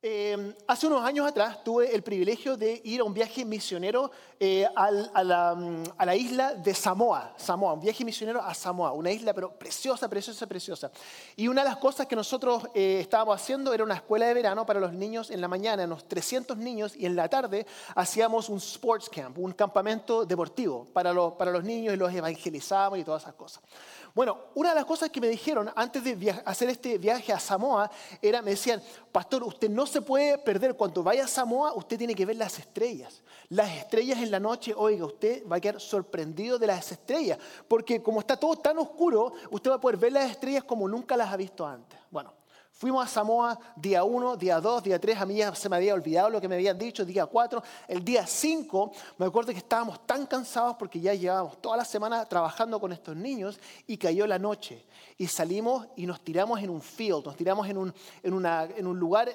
Eh, hace unos años atrás tuve el privilegio de ir a un viaje misionero eh, al- a, la, mm, a la isla de Samoa, Samoa, un viaje misionero a Samoa, una isla pero preciosa, preciosa, preciosa. Y una de las cosas que nosotros eh, estábamos haciendo era una escuela de verano para los niños en la mañana, unos 300 niños, y en la tarde hacíamos un sports camp, un campamento deportivo para para los niños y los evangelizábamos y todas esas cosas. Bueno, una de las cosas que me dijeron antes de hacer este viaje a Samoa era, me decían, pastor, usted no se puede perder, cuando vaya a Samoa, usted tiene que ver las estrellas. Las estrellas en la noche, oiga, usted va a quedar sorprendido de las estrellas, porque como está todo tan oscuro, usted va a poder ver las estrellas como nunca las ha visto antes. Bueno, Fuimos a Samoa día 1, día 2, día 3, a mí ya se me había olvidado lo que me habían dicho, día 4, el día 5, me acuerdo que estábamos tan cansados porque ya llevábamos toda la semana trabajando con estos niños y cayó la noche y salimos y nos tiramos en un field, nos tiramos en un, en una- en un lugar,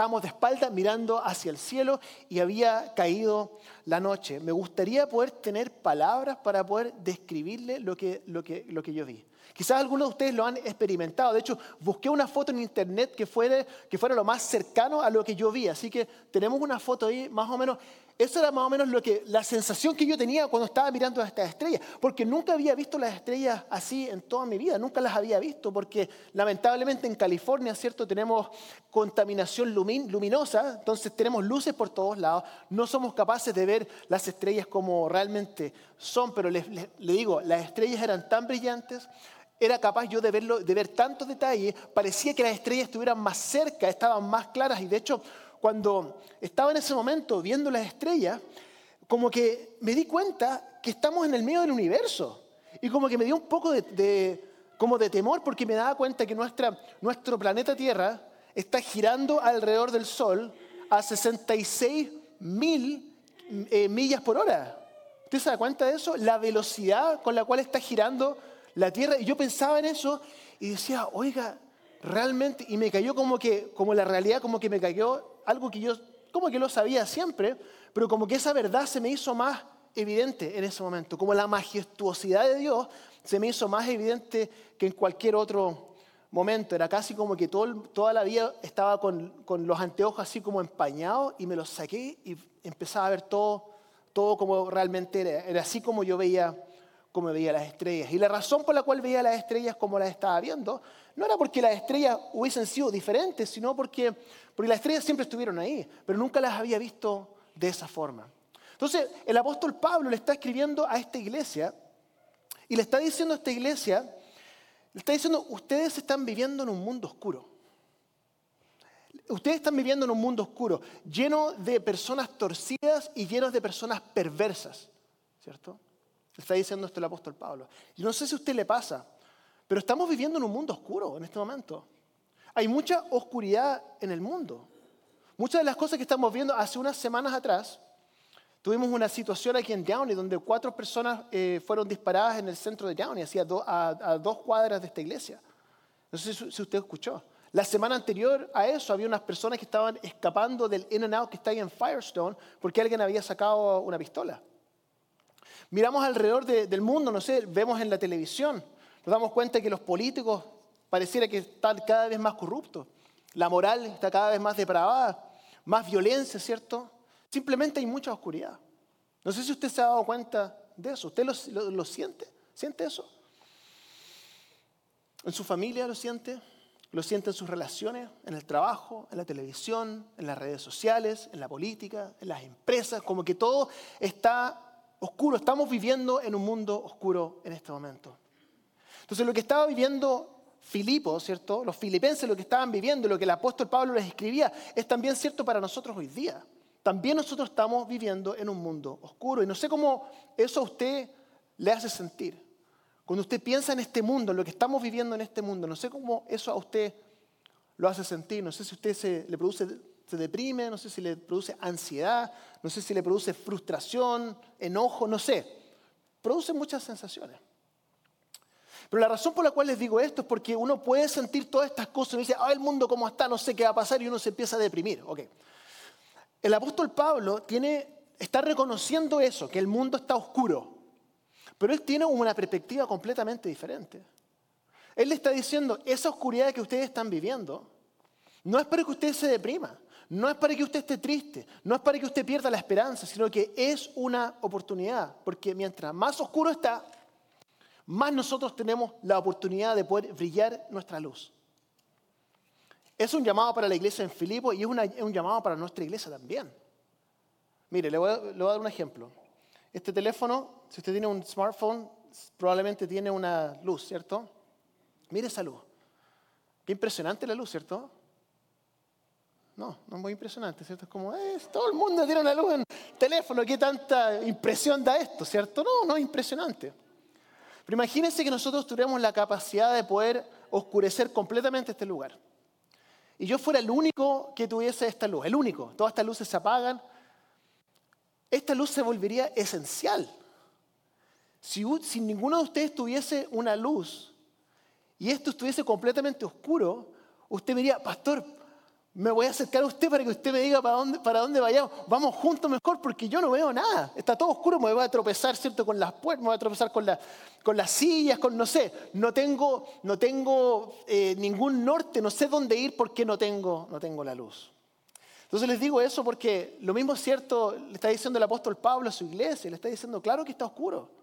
estábamos de espalda mirando hacia el cielo y había caído la noche. Me gustaría poder tener palabras para poder describirle lo que, lo que, lo que yo vi. Quizás algunos de ustedes lo han experimentado. De hecho, busqué una foto en internet que fuera, que fuera lo más cercano a lo que yo vi. Así que tenemos una foto ahí, más o menos. Eso era más o menos lo que, la sensación que yo tenía cuando estaba mirando a estas estrellas. Porque nunca había visto las estrellas así en toda mi vida. Nunca las había visto. Porque lamentablemente en California, ¿cierto? Tenemos contaminación lumin- luminosa. Entonces tenemos luces por todos lados. No somos capaces de ver las estrellas como realmente son. Pero les, les- le digo, las estrellas eran tan brillantes era capaz yo de, verlo, de ver tantos detalles, parecía que las estrellas estuvieran más cerca, estaban más claras y de hecho cuando estaba en ese momento viendo las estrellas, como que me di cuenta que estamos en el medio del universo y como que me dio un poco de, como de temor porque me daba cuenta que nuestra, nuestro planeta Tierra está girando alrededor del Sol a 66 mil eh, millas por hora. ¿Usted se da cuenta de eso? La velocidad con la cual está girando la Tierra. Y yo pensaba en eso y decía, oiga, realmente, y me cayó como que, como la realidad, como que me cayó algo que yo, como que lo sabía siempre, pero como que esa verdad se me hizo más evidente en ese momento, como la majestuosidad de Dios se me hizo más evidente que en cualquier otro momento. Era casi como que todo, toda la vida estaba con, con los anteojos así como empañados y me los saqué y empezaba a ver todo, todo como realmente era. Era así como yo veía, como veía las estrellas. Y la razón por la cual veía las estrellas como las estaba viendo no era porque las estrellas hubiesen sido diferentes, sino porque, porque las estrellas siempre estuvieron ahí, pero nunca las había visto de esa forma. Entonces, el apóstol Pablo le está escribiendo a esta iglesia y le está diciendo a esta iglesia, le está diciendo, ustedes están viviendo en un mundo oscuro. Ustedes están viviendo en un mundo oscuro, lleno de personas torcidas y lleno de personas perversas, ¿cierto? Está diciendo esto el apóstol Pablo. Y no sé si a usted le pasa, pero estamos viviendo en un mundo oscuro en este momento. Hay mucha oscuridad en el mundo. Muchas de las cosas que estamos viendo hace unas semanas atrás, tuvimos una situación aquí en Downey donde cuatro personas eh, fueron disparadas en el centro de Downey, hacia a, dos cuadras de esta iglesia. No sé si, usted escuchó. La semana anterior a eso había unas personas que estaban escapando del In and Out que está ahí en Firestone porque alguien había sacado una pistola. Miramos alrededor de- del mundo, no sé, vemos en la televisión, nos damos cuenta que los políticos pareciera que están cada vez más corruptos, la moral está cada vez más depravada, más violencia, ¿cierto? Simplemente hay mucha oscuridad. No sé si usted se ha dado cuenta de eso. ¿Usted lo, lo- lo siente? ¿Siente eso? ¿En su familia lo siente? ¿Lo siente en sus relaciones? ¿En el trabajo? ¿En la televisión? ¿En las redes sociales? ¿En la política? ¿En las empresas? Como que todo está oscuro. Estamos viviendo en un mundo oscuro en este momento. Entonces lo que estaba viviendo Filipo, ¿cierto? Los filipenses lo que estaban viviendo, lo que el apóstol Pablo les escribía, es también cierto para nosotros hoy día. También nosotros estamos viviendo en un mundo oscuro. Y no sé cómo eso a usted le hace sentir. Cuando usted piensa en este mundo, en lo que estamos viviendo en este mundo, no sé cómo eso a usted lo hace sentir. No sé si usted se, le produce, se deprime, no sé si le produce ansiedad, no sé si le produce frustración, enojo, no sé. Produce muchas sensaciones. Pero la razón por la cual les digo esto es porque uno puede sentir todas estas cosas y dice, ah, el mundo cómo está, no sé qué va a pasar y uno se empieza a deprimir. Ok. El apóstol Pablo tiene, está reconociendo eso, que el mundo está oscuro, pero él tiene una perspectiva completamente diferente. Él le está diciendo, esa oscuridad que ustedes están viviendo No es para que usted se deprima, no es para que usted esté triste, no es para que usted pierda la esperanza, sino que es una oportunidad, porque mientras más oscuro está, más nosotros tenemos la oportunidad de poder brillar nuestra luz. Es un llamado para la iglesia en Filipo y es, un llamado para nuestra iglesia también. Mire, le voy, a, le voy a dar un ejemplo. Este teléfono, si usted tiene un smartphone, probablemente tiene una luz, ¿cierto? Mire esa luz. Qué impresionante la luz, ¿cierto? No, no es muy impresionante, ¿cierto? Es como, eh, todo el mundo tiene una luz en teléfono, ¿qué tanta impresión da esto, ¿cierto? No, no es impresionante. Pero imagínense que nosotros tuviéramos la capacidad de poder oscurecer completamente este lugar. Y yo fuera el único que tuviese esta luz, el único. Todas estas luces se apagan. Esta luz se volvería esencial. Si, ninguno de ustedes tuviese una luz y esto estuviese completamente oscuro, usted me diría, pastor, me voy a acercar a usted para que usted me diga para dónde, para dónde vayamos. Vamos juntos mejor porque yo no veo nada. Está todo oscuro, me voy a tropezar, ¿cierto? Con las puertas, me voy a tropezar con, con las sillas, con no sé. No tengo, no tengo eh, ningún norte, no sé dónde ir porque no tengo, no tengo la luz. Entonces les digo eso porque lo mismo es cierto, le está diciendo el apóstol Pablo a su iglesia, le está diciendo, claro que está oscuro.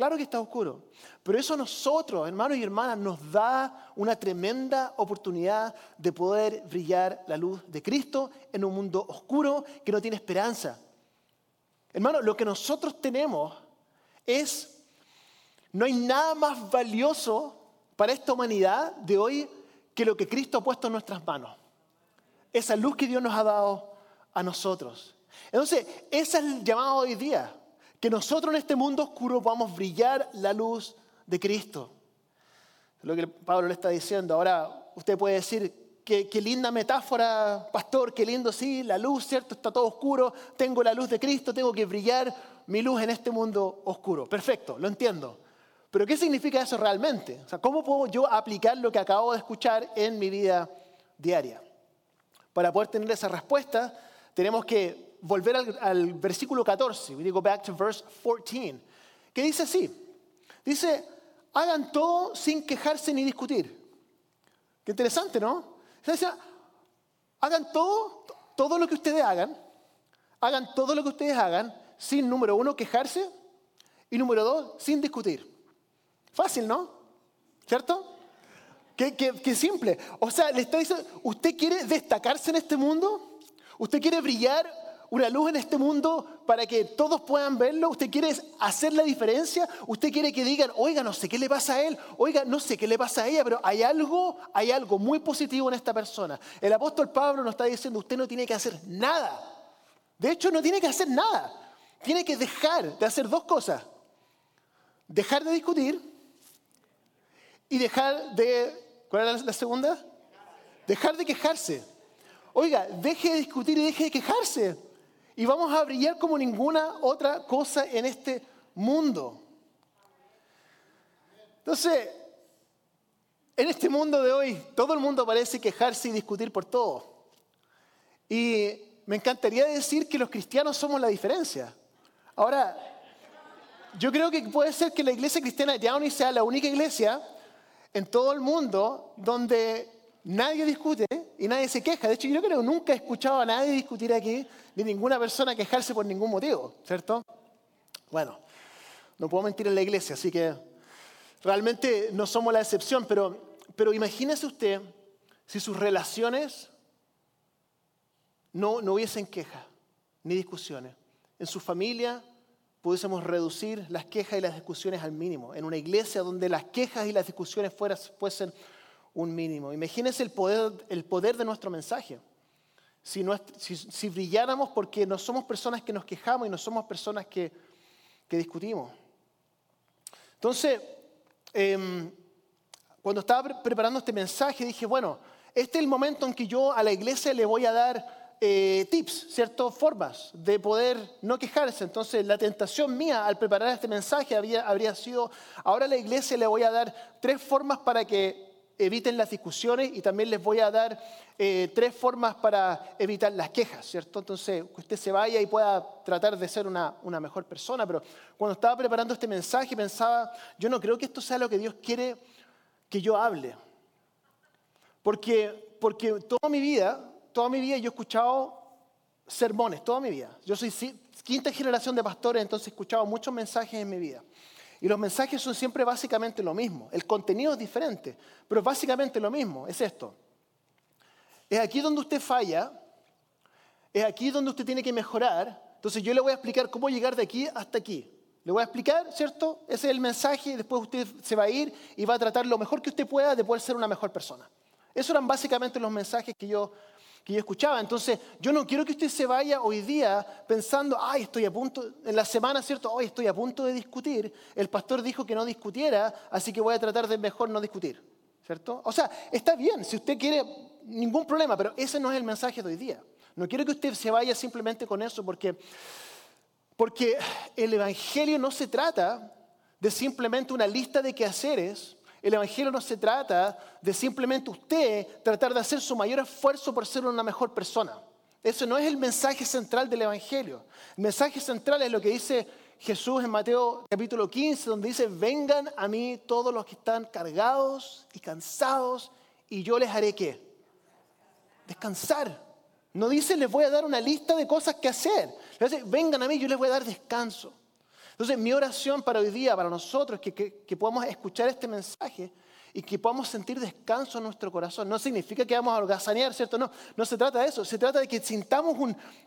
Claro que está oscuro, pero eso a nosotros, hermanos y hermanas, nos da una tremenda oportunidad de poder brillar la luz de Cristo en un mundo oscuro que no tiene esperanza. Hermanos, lo que nosotros tenemos es, no hay nada más valioso para esta humanidad de hoy que lo que Cristo ha puesto en nuestras manos. Esa luz que Dios nos ha dado a nosotros. Entonces, ese es el llamado hoy día que nosotros en este mundo oscuro podamos brillar la luz de Cristo. Es lo que Pablo le está diciendo. Ahora usted puede decir, qué, qué linda metáfora, pastor, qué lindo, sí, la luz, ¿cierto? Está todo oscuro, tengo la luz de Cristo, tengo que brillar mi luz en este mundo oscuro. Perfecto, lo entiendo. Pero ¿qué significa eso realmente? O sea, ¿cómo puedo yo aplicar lo que acabo de escuchar en mi vida diaria? Para poder tener esa respuesta, tenemos que volver al, versículo 14, we go back to verse 14, que dice así, dice, hagan todo sin quejarse ni discutir. Qué interesante, ¿no? Dice, hagan todo, todo lo que ustedes hagan, hagan todo lo que ustedes hagan sin, número uno, quejarse y número dos, sin discutir. Fácil, ¿no? ¿Cierto? Qué, qué simple. O sea, le está diciendo, ¿usted quiere destacarse en este mundo? ¿Usted quiere brillar una luz en este mundo para que todos puedan verlo? ¿Usted quiere hacer la diferencia? ¿Usted quiere que digan, oiga, no sé qué le pasa a él? Oiga, no sé qué le pasa a ella, pero hay algo, hay algo muy positivo en esta persona. El apóstol Pablo nos está diciendo, usted no tiene que hacer nada. De hecho, no tiene que hacer nada. Tiene que dejar de hacer dos cosas. Dejar de discutir y dejar de... ¿Cuál era la segunda? Dejar de quejarse. Oiga, deje de discutir y deje de quejarse y vamos a brillar como ninguna otra cosa en este mundo. Entonces, en este mundo de hoy, todo el mundo parece quejarse y discutir por todo. Y me encantaría decir que los cristianos somos la diferencia. Ahora, yo creo que puede ser que la iglesia cristiana de Downey sea la única iglesia en todo el mundo donde nadie discute y nadie se queja. De hecho, yo creo que nunca he escuchado a nadie discutir aquí, ni ninguna persona quejarse por ningún motivo, ¿cierto? Bueno, no puedo mentir en la iglesia, así que realmente no somos la excepción, pero, pero imagínese usted si sus relaciones no, no hubiesen quejas ni discusiones. En su familia pudiésemos reducir las quejas y las discusiones al mínimo. En una iglesia donde las quejas y las discusiones fuesen un mínimo. Imagínense el poder, el poder de nuestro mensaje. Si, brilláramos porque no somos personas que nos quejamos y no somos personas que, discutimos. Entonces, em, cuando estaba preparando este mensaje, dije, bueno, este es el momento en que yo a la iglesia le voy a dar eh, tips, ciertas formas de poder no quejarse. Entonces, la tentación mía al preparar este mensaje había, habría sido, ahora a la iglesia le voy a dar tres formas para que eviten las discusiones y también les voy a dar eh, tres formas para evitar las quejas, ¿cierto? Entonces, que usted se vaya y pueda tratar de ser una, una mejor persona, pero cuando estaba preparando este mensaje pensaba, yo no creo que esto sea lo que Dios quiere que yo hable. Porque porque toda mi vida, toda mi vida yo he escuchado sermones, toda mi vida. Yo soy quinta generación de pastores, entonces he escuchado muchos mensajes en mi vida. Y los mensajes son siempre básicamente lo mismo. El contenido es diferente, pero básicamente lo mismo. Es esto. Es aquí donde usted falla, es aquí donde usted tiene que mejorar. Entonces yo le voy a explicar cómo llegar de aquí hasta aquí. Le voy a explicar, ¿cierto? Ese es el mensaje después usted se va a ir y va a tratar lo mejor que usted pueda de poder ser una mejor persona. Esos eran básicamente los mensajes que yo que yo escuchaba. Entonces, yo no quiero que usted se vaya hoy día pensando, ay, estoy a punto, en la semana, ¿cierto? Hoy estoy a punto de discutir. El pastor dijo que no discutiera, así que voy a tratar de mejor no discutir, ¿cierto? O sea, está bien, si usted quiere, ningún problema, pero ese no es el mensaje de hoy día. No quiero que usted se vaya simplemente con eso, porque, porque el Evangelio no se trata de simplemente una lista de quehaceres el Evangelio no se trata de simplemente usted tratar de hacer su mayor esfuerzo por ser una mejor persona. Eso no es el mensaje central del Evangelio. El mensaje central es lo que dice Jesús en Mateo capítulo 15, donde dice, vengan a mí todos los que están cargados y cansados, y yo les haré qué? Descansar. No dice, les voy a dar una lista de cosas que hacer. Dice, vengan a mí, yo les voy a dar descanso. Entonces, mi oración para hoy día, para nosotros, es que, podamos escuchar este mensaje y que podamos sentir descanso en nuestro corazón. No significa que vamos a holgazanear, ¿cierto? No, no se trata de eso. Se trata de que sintamos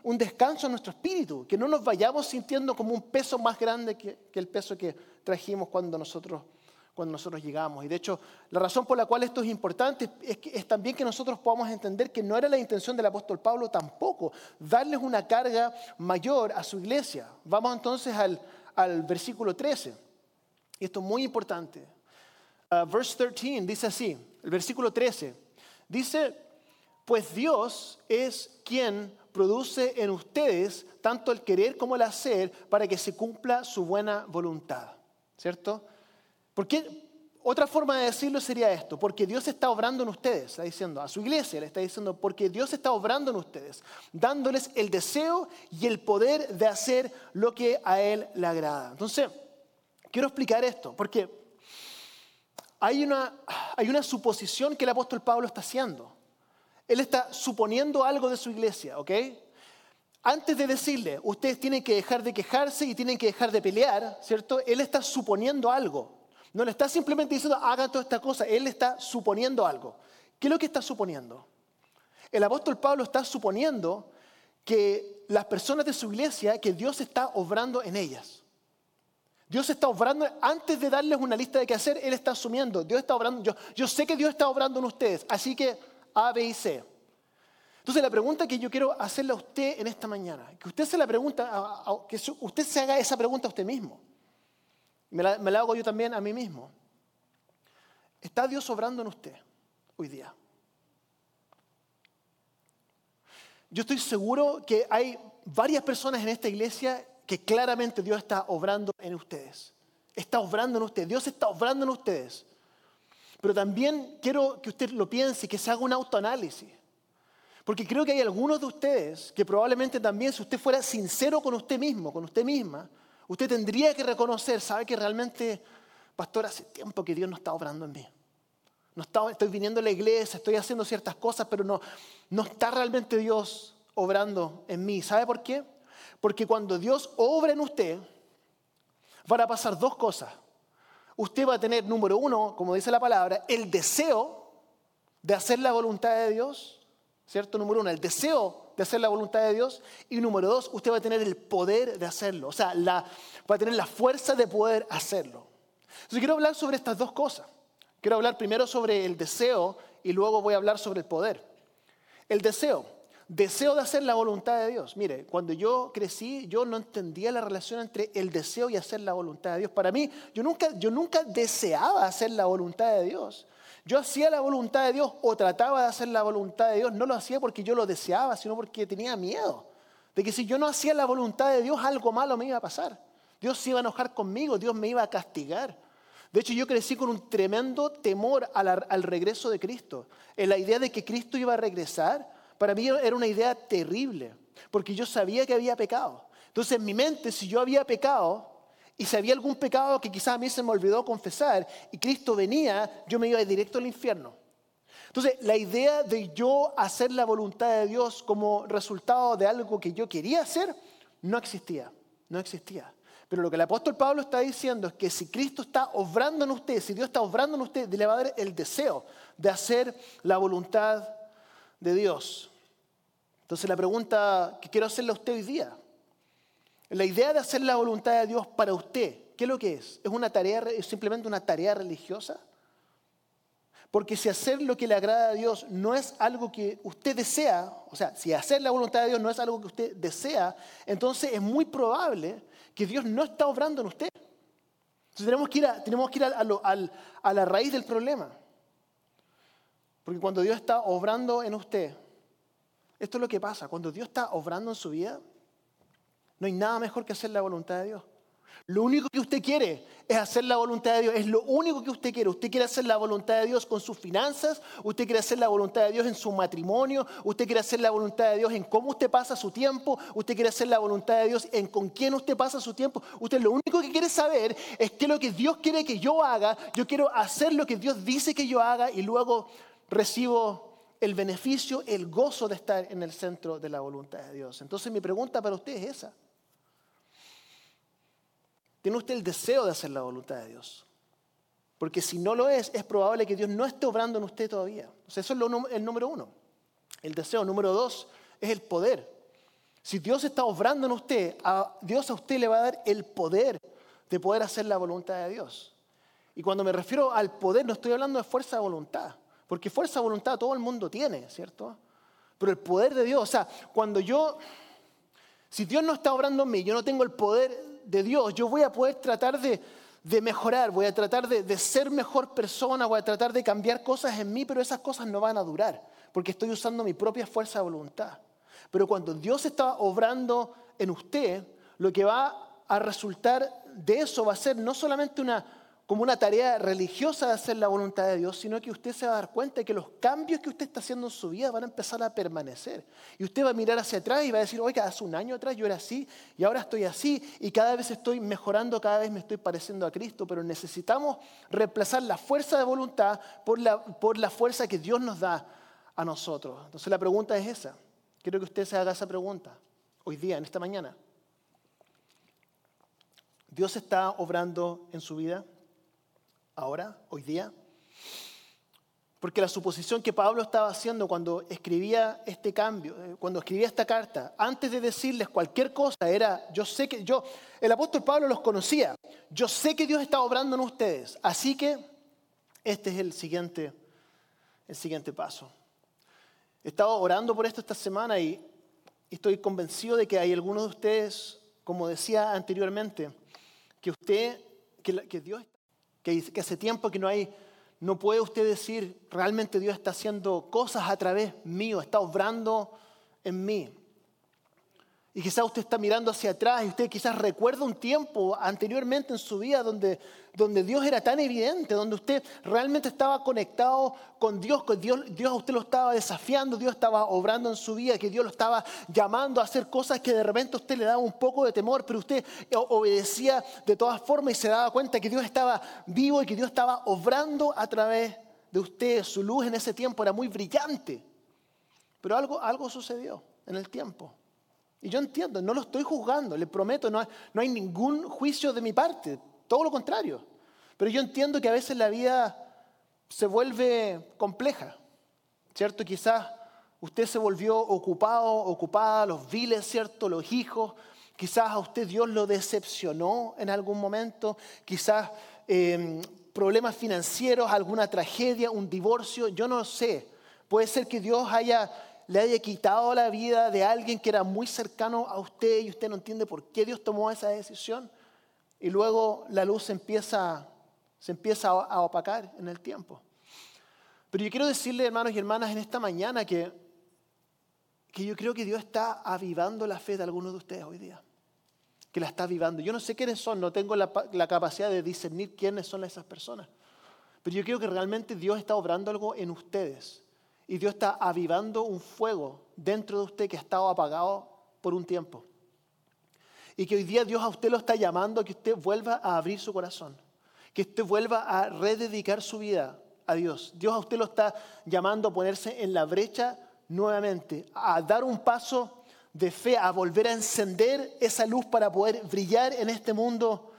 un, descanso en nuestro espíritu, que no nos vayamos sintiendo como un peso más grande que, el peso que trajimos cuando nosotros, cuando nosotros llegamos. Y de hecho, la razón por la cual esto es importante es, que, es también que nosotros podamos entender que no era la intención del apóstol Pablo tampoco darles una carga mayor a su iglesia. Vamos entonces al al versículo 13. Y esto es muy importante. Uh, verse 13 dice así, el versículo 13. Dice, pues Dios es quien produce en ustedes tanto el querer como el hacer para que se cumpla su buena voluntad. ¿Cierto? Porque otra forma de decirlo sería esto, porque Dios está obrando en ustedes, está diciendo, a su iglesia le está diciendo, porque Dios está obrando en ustedes, dándoles el deseo y el poder de hacer lo que a Él le agrada. Entonces, quiero explicar esto, porque hay una, hay una suposición que el apóstol Pablo está haciendo. Él está suponiendo algo de su iglesia, ¿ok? Antes de decirle, ustedes tienen que dejar de quejarse y tienen que dejar de pelear, ¿cierto? Él está suponiendo algo. No le está simplemente diciendo, haga toda esta cosa, él está suponiendo algo. ¿Qué es lo que está suponiendo? El apóstol Pablo está suponiendo que las personas de su iglesia, que Dios está obrando en ellas. Dios está obrando, antes de darles una lista de qué hacer, Él está asumiendo, Dios está obrando, yo, yo sé que Dios está obrando en ustedes, así que A, B y C. Entonces la pregunta que yo quiero hacerle a usted en esta mañana, que usted se la pregunta, que usted se haga esa pregunta a usted mismo. Me la, hago yo también a mí mismo. ¿Está Dios obrando en usted hoy día? Yo estoy seguro que hay varias personas en esta iglesia que claramente Dios está obrando en ustedes. Está obrando en ustedes. Dios está obrando en ustedes. Pero también quiero que usted lo piense, que se haga un autoanálisis. Porque creo que hay algunos de ustedes que probablemente también, si usted fuera sincero con usted mismo, con usted misma, Usted tendría que reconocer, sabe que realmente, pastor, hace tiempo que Dios no está obrando en mí. No estoy viniendo a la iglesia, estoy haciendo ciertas cosas, pero no, no está realmente Dios obrando en mí. ¿Sabe por qué? Porque cuando Dios obra en usted, van a pasar dos cosas. Usted va a tener, número uno, como dice la palabra, el deseo de hacer la voluntad de Dios, ¿cierto? Número uno, el deseo de hacer la voluntad de Dios. Y número dos, usted va a tener el poder de hacerlo. O sea, va a tener la fuerza de poder hacerlo. Entonces quiero hablar sobre estas dos cosas. Quiero hablar primero sobre el deseo y luego voy a hablar sobre el poder. El deseo. Deseo de hacer la voluntad de Dios. Mire, cuando yo crecí, yo no entendía la relación entre el deseo y hacer la voluntad de Dios. Para mí, yo nunca, yo nunca deseaba hacer la voluntad de Dios. Yo hacía la voluntad de Dios o trataba de hacer la voluntad de Dios. No lo hacía porque yo lo deseaba, sino porque tenía miedo. De que si yo no hacía la voluntad de Dios, algo malo me iba a pasar. Dios se iba a enojar conmigo, Dios me iba a castigar. De hecho, yo crecí con un tremendo temor al, regreso de Cristo. En la idea de que Cristo iba a regresar, para mí era una idea terrible, porque yo sabía que había pecado. Entonces, en mi mente, si yo había pecado, y si había algún pecado que quizás a mí se me olvidó confesar y Cristo venía, yo me iba directo al infierno. Entonces, la idea de yo hacer la voluntad de Dios como resultado de algo que yo quería hacer, no existía, no existía. Pero lo que el apóstol Pablo está diciendo es que si Cristo está obrando en usted, si Dios está obrando en usted, le va a dar el deseo de hacer la voluntad de Dios. Entonces la pregunta que quiero hacerle a usted hoy día, la idea de hacer la voluntad de Dios para usted, ¿qué es lo que es? ¿Es una tarea, es simplemente una tarea religiosa? Porque si hacer lo que le agrada a Dios no es algo que usted desea, o sea, si hacer la voluntad de Dios no es algo que usted desea, entonces es muy probable que Dios no está obrando en usted. Entonces tenemos que ir tenemos que ir a, la raíz del problema. Porque cuando Dios está obrando en usted, esto es lo que pasa. Cuando Dios está obrando en su vida, no hay nada mejor que hacer la voluntad de Dios. Lo único que usted quiere es hacer la voluntad de Dios. Es lo único que usted quiere. Usted quiere hacer la voluntad de Dios con sus finanzas. Usted quiere hacer la voluntad de Dios en su matrimonio. Usted quiere hacer la voluntad de Dios en cómo usted pasa su tiempo. Usted quiere hacer la voluntad de Dios en con quién usted pasa su tiempo. Usted lo único que quiere saber es que lo que Dios quiere que yo haga, yo quiero hacer lo que Dios dice que yo haga y luego recibo el beneficio, el gozo de estar en el centro de la voluntad de Dios. Entonces mi pregunta para usted es esa. ¿Tiene usted el deseo de hacer la voluntad de Dios? Porque si no lo es, es probable que Dios no esté obrando en usted todavía. eso es el número uno. El deseo. Número dos es el poder. Si Dios está obrando en usted, Dios a usted le va a dar el poder de poder hacer la voluntad de Dios. Y cuando me refiero al poder, no estoy hablando de fuerza de voluntad. Porque fuerza de voluntad todo el mundo tiene, ¿cierto? Pero el poder de Dios, o sea, cuando yo, si Dios no está obrando en mí, yo no tengo el poder de Dios, yo voy a poder tratar de, mejorar, voy a tratar de, de, ser mejor persona, voy a tratar de cambiar cosas en mí, pero esas cosas no van a durar, porque estoy usando mi propia fuerza de voluntad. Pero cuando Dios está obrando en usted, lo que va a resultar de eso va a ser no solamente una como una tarea religiosa de hacer la voluntad de Dios, sino que usted se va a dar cuenta de que los cambios que usted está haciendo en su vida van a empezar a permanecer. Y usted va a mirar hacia atrás y va a decir, oiga, hace un año atrás yo era así y ahora estoy así y cada vez estoy mejorando, cada vez me estoy pareciendo a Cristo, pero necesitamos reemplazar la fuerza de voluntad por la, por la fuerza que Dios nos da a nosotros. Entonces la pregunta es esa. Quiero que usted se haga esa pregunta hoy día, en esta mañana. ¿Dios está obrando en su vida? Ahora, hoy día? Porque la suposición que Pablo estaba haciendo cuando escribía este cambio, eh, cuando escribía esta carta, antes de decirles cualquier cosa, era, yo sé que yo, el apóstol Pablo los conocía, yo sé que Dios está obrando en ustedes, así que este es el siguiente, el siguiente paso. He estado orando por esto esta semana y estoy convencido de que hay algunos de ustedes, como decía anteriormente, que usted, que, que Dios que, hace tiempo que no hay, no puede usted decir, realmente Dios está haciendo cosas a través mío, está obrando en mí. Y quizás usted está mirando hacia atrás y usted quizás recuerda un tiempo anteriormente en su vida donde, donde Dios era tan evidente, donde usted realmente estaba conectado con Dios, Dios, Dios a usted lo estaba desafiando, Dios estaba obrando en su vida, que Dios lo estaba llamando a hacer cosas que de repente usted le daba un poco de temor, pero usted obedecía de todas formas y se daba cuenta que Dios estaba vivo y que Dios estaba obrando a través de usted. Su luz en ese tiempo era muy brillante, pero algo, algo sucedió en el tiempo. Y yo entiendo, no lo estoy juzgando, le prometo, no hay, no hay ningún juicio de mi parte, todo lo contrario. Pero yo entiendo que a veces la vida se vuelve compleja, ¿cierto? Quizás usted se volvió ocupado, ocupada, los viles, ¿cierto? Los hijos, quizás a usted Dios lo decepcionó en algún momento, quizás em, problemas financieros, alguna tragedia, un divorcio, yo no sé. Puede ser que Dios haya le haya quitado la vida de alguien que era muy cercano a usted y usted no entiende por qué Dios tomó esa decisión. Y luego la luz se empieza, se empieza a opacar en el tiempo. Pero yo quiero decirle, hermanos y hermanas, en esta mañana que, que yo creo que Dios está avivando la fe de algunos de ustedes hoy día. Que la está avivando. Yo no sé quiénes son, no tengo la, la capacidad de discernir quiénes son esas personas. Pero yo creo que realmente Dios está obrando algo en ustedes y Dios está avivando un fuego dentro de usted que ha estado apagado por un tiempo. Y que hoy día Dios a usted lo está llamando a que usted vuelva a abrir su corazón, que usted vuelva a rededicar su vida a Dios. Dios a usted lo está llamando a ponerse en la brecha nuevamente, a dar un paso de fe, a volver a encender esa luz para poder brillar en este mundo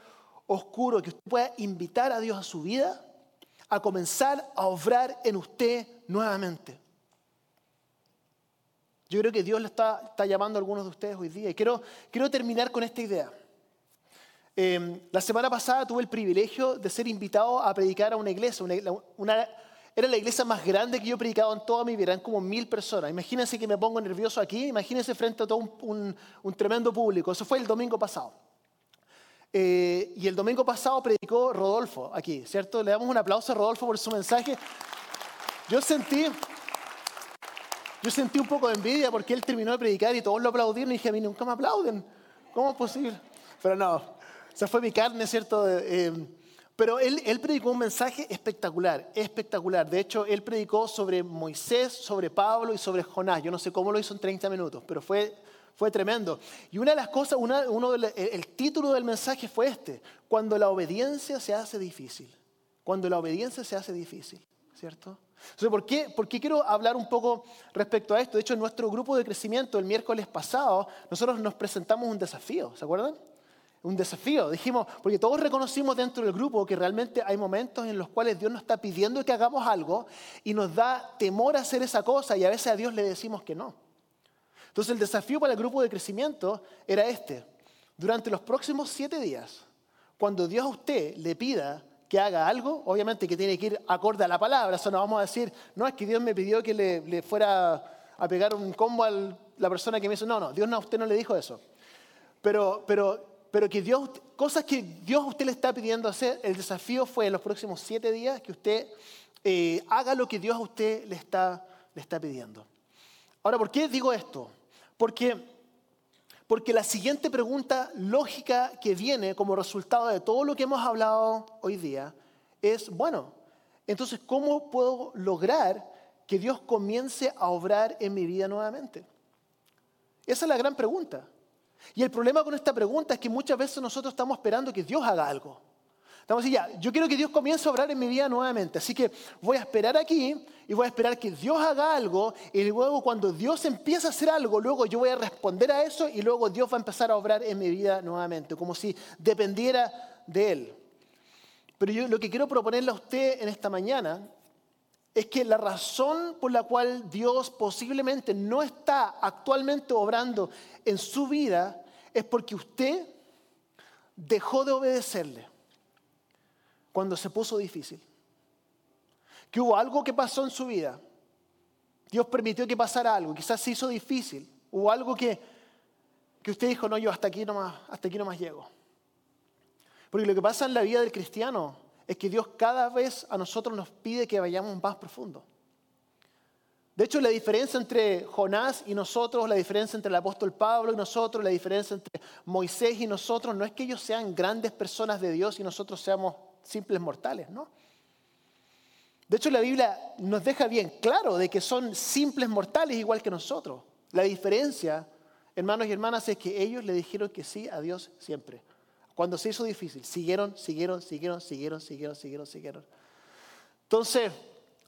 oscuro, que usted pueda invitar a Dios a su vida, a comenzar a obrar en usted nuevamente. Yo creo que Dios le está, llamando a algunos de ustedes hoy día. Y quiero, terminar con esta idea. Em, la semana pasada tuve el privilegio de ser invitado a predicar a una iglesia. Era la iglesia más grande que yo he predicado en toda mi vida, eran como mil personas. Imagínense que me pongo nervioso aquí, imagínense frente a todo un, tremendo público. Eso fue el domingo pasado. Eh, y el domingo pasado predicó Rodolfo aquí, ¿cierto? Le damos un aplauso a Rodolfo por su mensaje. Yo sentí, yo sentí un poco de envidia porque él terminó de predicar y todos lo aplaudieron y dije, a mí nunca me aplauden. ¿Cómo es posible? Pero no, esa fue mi carne, ¿cierto? Eh, pero él, él, predicó un mensaje espectacular, espectacular. De hecho, él predicó sobre Moisés, sobre Pablo y sobre Jonás. Yo no sé cómo lo hizo en 30 minutos, pero fue, fue tremendo. Y una de las cosas, uno el título del mensaje fue este, cuando la obediencia se hace difícil. Cuando la obediencia se hace difícil, ¿cierto? Entonces, ¿por qué, ¿por qué quiero hablar un poco respecto a esto? De hecho, en nuestro grupo de crecimiento el miércoles pasado, nosotros nos presentamos un desafío, ¿se acuerdan? un desafío. Dijimos, porque todos reconocimos dentro del grupo que realmente hay momentos en los cuales Dios nos está pidiendo que hagamos algo y nos da temor a hacer esa cosa y a veces a Dios le decimos que no. Entonces el desafío para el grupo de crecimiento era este. Durante los próximos siete días, cuando Dios a usted le pida que haga algo, obviamente que tiene que ir acorde a la palabra, eso no vamos a decir, no es que Dios me pidió que le, fuera a pegar un combo a la persona que me hizo, no, no, Dios a usted no le dijo eso. Pero, pero pero que Dios, cosas que Dios a usted le está pidiendo hacer, el desafío fue en los próximos siete días que usted eh, haga lo que Dios a usted le está, le está pidiendo. Ahora, ¿por qué digo esto? Porque, porque la siguiente pregunta lógica que viene como resultado de todo lo que hemos hablado hoy día es, bueno, entonces, ¿cómo puedo lograr que Dios comience a obrar en mi vida nuevamente? Esa es la gran pregunta. Y el problema con esta pregunta es que muchas veces nosotros estamos esperando que Dios haga algo. Estamos diciendo, ya, yo quiero que Dios comience a obrar en mi vida nuevamente. Así que voy a esperar aquí y voy a esperar que Dios haga algo. Y luego cuando Dios empieza a hacer algo, luego yo voy a responder a eso y luego Dios va a empezar a obrar en mi vida nuevamente. Como si dependiera de Él. Pero yo lo que quiero proponerle a usted en esta mañana es que la razón por la cual Dios posiblemente no está actualmente obrando en su vida es porque usted dejó de obedecerle cuando se puso difícil. Que hubo algo que pasó en su vida. Dios permitió que pasara algo, quizás se hizo difícil. Hubo algo que, que usted dijo, no, yo hasta aquí nomás, hasta aquí nomás llego. Porque lo que pasa en la vida del cristiano es que Dios cada vez a nosotros nos pide que vayamos más profundo. De hecho, la diferencia entre Jonás y nosotros, la diferencia entre el apóstol Pablo y nosotros, la diferencia entre Moisés y nosotros, no es que ellos sean grandes personas de Dios y nosotros seamos simples mortales, ¿no? De hecho, la Biblia nos deja bien claro de que son simples mortales igual que nosotros. La diferencia, hermanos y hermanas, es que ellos le dijeron que sí a Dios siempre. Cuando se hizo difícil, siguieron, siguieron, siguieron, siguieron, siguieron, siguieron, siguieron. Entonces,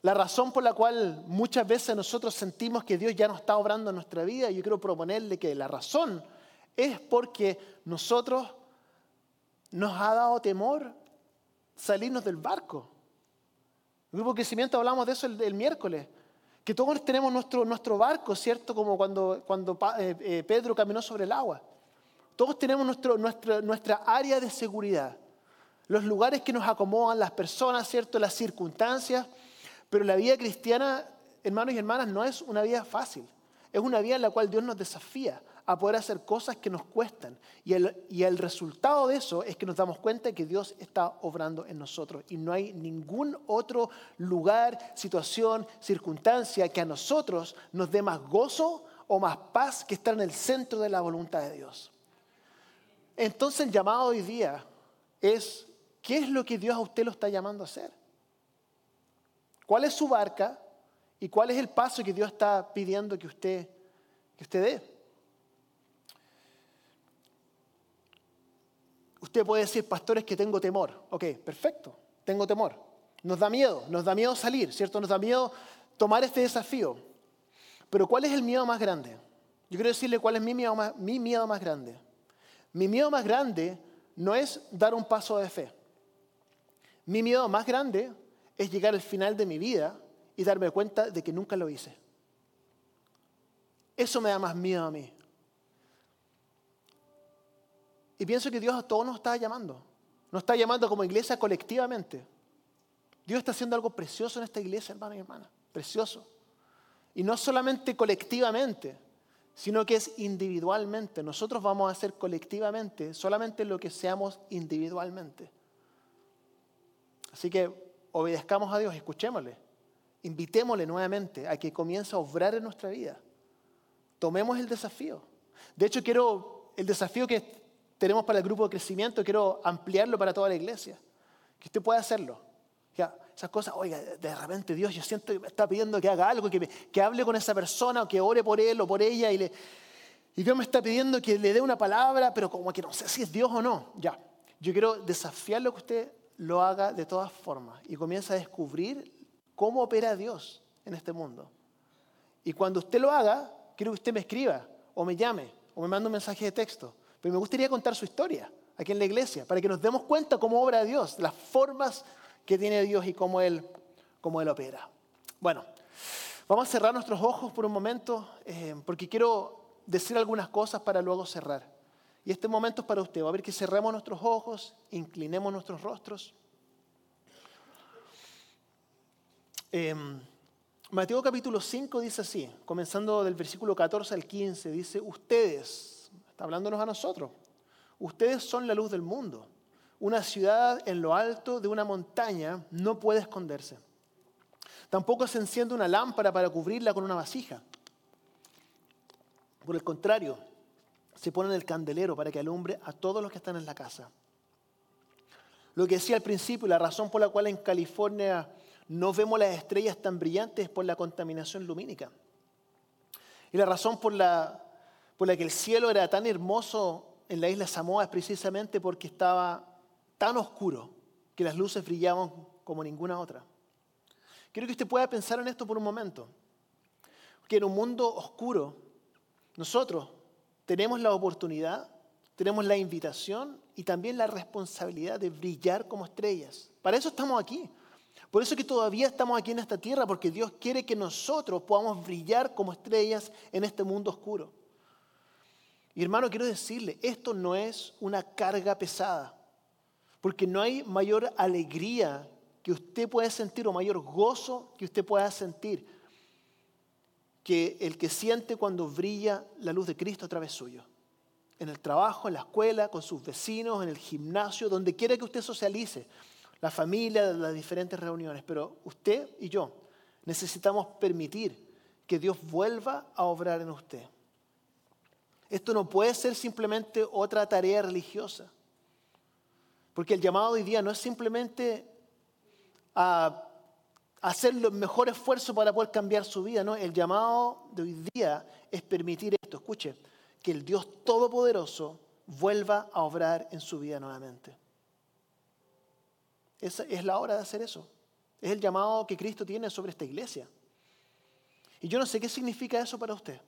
la razón por la cual muchas veces nosotros sentimos que Dios ya no está obrando en nuestra vida, yo quiero proponerle que la razón es porque nosotros nos ha dado temor salirnos del barco. El grupo crecimiento hablamos de eso el, miércoles, que todos tenemos nuestro, nuestro barco, ¿cierto? Como cuando, cuando eh, eh, Pedro caminó sobre el agua. Todos tenemos nuestro, nuestra, nuestra área de seguridad, los lugares que nos acomodan, las personas, ¿cierto? Las circunstancias. Pero la vida cristiana, hermanos y hermanas, no es una vida fácil. Es una vida en la cual Dios nos desafía a poder hacer cosas que nos cuestan. Y el, y el resultado de eso es que nos damos cuenta que Dios está obrando en nosotros. Y no hay ningún otro lugar, situación, circunstancia que a nosotros nos dé más gozo o más paz que estar en el centro de la voluntad de Dios. Entonces el llamado hoy día es, ¿qué es lo que Dios a usted lo está llamando a hacer? ¿Cuál es su barca y cuál es el paso que Dios está pidiendo que usted, que usted dé? Usted puede decir, pastores, que tengo temor. Ok, perfecto, tengo temor. Nos da miedo, nos da miedo salir, ¿cierto? Nos da miedo tomar este desafío. Pero ¿cuál es el miedo más grande? Yo quiero decirle cuál es mi miedo más, mi miedo más grande. Mi miedo más grande no es dar un paso de fe. Mi miedo más grande es llegar al final de mi vida y darme cuenta de que nunca lo hice. Eso me da más miedo a mí. Y pienso que Dios a todos nos está llamando. Nos está llamando como iglesia colectivamente. Dios está haciendo algo precioso en esta iglesia, hermano y hermana. Precioso. Y no solamente colectivamente, sino que es individualmente. Nosotros vamos a hacer colectivamente solamente lo que seamos individualmente. Así que obedezcamos a Dios, escuchémosle, invitémosle nuevamente a que comience a obrar en nuestra vida. Tomemos el desafío. De hecho, quiero el desafío que tenemos para el grupo de crecimiento, quiero ampliarlo para toda la iglesia. Que usted pueda hacerlo. Ya, esas cosas, oiga, de repente Dios, yo siento que me está pidiendo que haga algo, que, que hable con esa persona, o que ore por él o por ella, y, y Dios me está pidiendo que le dé una palabra, pero como que no sé si es Dios o no. Ya, yo quiero desafiarlo que usted lo haga de todas formas y comience a descubrir cómo opera Dios en este mundo. Y cuando usted lo haga, quiero que usted me escriba, o me llame, o me mande un mensaje de texto. Pero me gustaría contar su historia aquí en la iglesia, para que nos demos cuenta cómo obra Dios, las formas que tiene Dios y cómo Él, cómo él opera. Bueno, vamos a cerrar nuestros ojos por un momento, eh, porque quiero decir algunas cosas para luego cerrar. Y este momento es para usted. Va a ver que cerremos nuestros ojos, inclinemos nuestros rostros. Em, Mateo capítulo 5 dice así, comenzando del versículo 14 al 15, dice, ustedes, está hablándonos a nosotros, ustedes son la luz del mundo. Una ciudad en lo alto de una montaña no puede esconderse. Tampoco se enciende una lámpara para cubrirla con una vasija. Por el contrario, se pone en el candelero para que alumbre a todos los que están en la casa. Lo que decía al principio, la razón por la cual en California no vemos las estrellas tan brillantes es por la contaminación lumínica. Y la razón por la, por la que el cielo era tan hermoso en la isla Samoa es precisamente porque estaba tan oscuro que las luces brillaban como ninguna otra. Quiero que usted pueda pensar en esto por un momento. Que en un mundo oscuro, nosotros tenemos la oportunidad, tenemos la invitación y también la responsabilidad de brillar como estrellas. Para eso estamos aquí. Por eso que todavía estamos aquí en esta tierra, porque Dios quiere que nosotros podamos brillar como estrellas en este mundo oscuro. Y hermano, quiero decirle, esto no es una carga pesada. Porque no hay mayor alegría que usted pueda sentir o mayor gozo que usted pueda sentir que el que siente cuando brilla la luz de Cristo a través suyo. En el trabajo, en la escuela, con sus vecinos, en el gimnasio, donde quiera que usted socialice, la familia, las diferentes reuniones. Pero usted y yo necesitamos permitir que Dios vuelva a obrar en usted. Esto no puede ser simplemente otra tarea religiosa. Porque el llamado de hoy día no es simplemente a hacer el mejor esfuerzo para poder cambiar su vida, no, el llamado de hoy día es permitir esto, escuche, que el Dios Todopoderoso vuelva a obrar en su vida nuevamente. Esa es la hora de hacer eso. Es el llamado que Cristo tiene sobre esta iglesia. Y yo no sé qué significa eso para usted.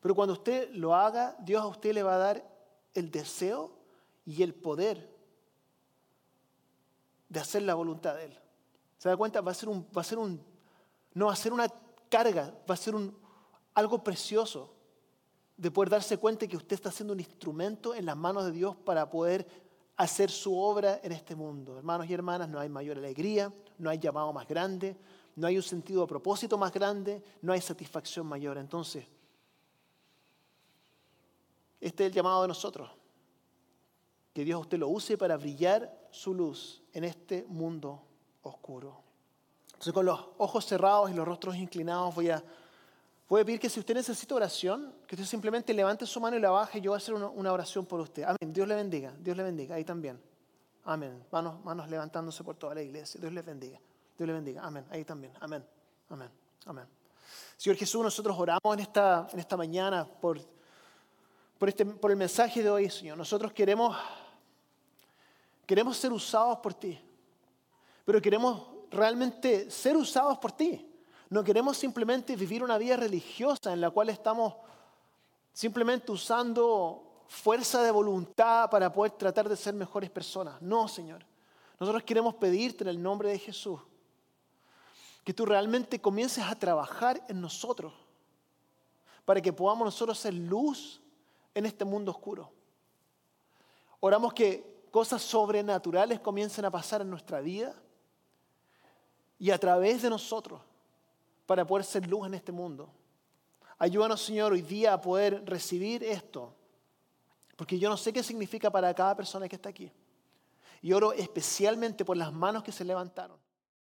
Pero cuando usted lo haga, Dios a usted le va a dar el deseo y el poder de hacer la voluntad de Él. ¿Se da cuenta? Va a ser un, va a ser un, no va a ser una carga, va a ser un, algo precioso de poder darse cuenta que usted está siendo un instrumento en las manos de Dios para poder hacer su obra en este mundo. Hermanos y hermanas, no hay mayor alegría, no hay llamado más grande, no hay un sentido de propósito más grande, no hay satisfacción mayor. Entonces, este es el llamado de nosotros que Dios usted lo use para brillar su luz en este mundo oscuro. Entonces, con los ojos cerrados y los rostros inclinados, voy a, voy a pedir que si usted necesita oración, que usted simplemente levante su mano y la baje y yo voy a hacer una, oración por usted. Amén. Dios le bendiga. Dios le bendiga. Ahí también. Amén. Manos, manos levantándose por toda la iglesia. Dios le bendiga. Dios le bendiga. Amén. Ahí también. Amén. Amén. Amén. Señor Jesús, nosotros oramos en esta, en esta mañana por, por, este, por el mensaje de hoy, Señor. Nosotros queremos Queremos ser usados por ti. pero queremos realmente ser usados por ti. No queremos simplemente vivir una vida religiosa en la cual estamos simplemente usando fuerza de voluntad para poder tratar de ser mejores personas. No, Señor. Nosotros queremos pedirte en el nombre de Jesús que tú realmente comiences a trabajar en nosotros para que podamos nosotros ser luz en este mundo oscuro. Oramos que cosas sobrenaturales comiencen a pasar en nuestra vida y a través de nosotros para poder ser luz en este mundo. Ayúdanos, Señor, hoy día a poder recibir esto, porque yo no sé qué significa para cada persona que está aquí. Y oro especialmente por las manos que se levantaron.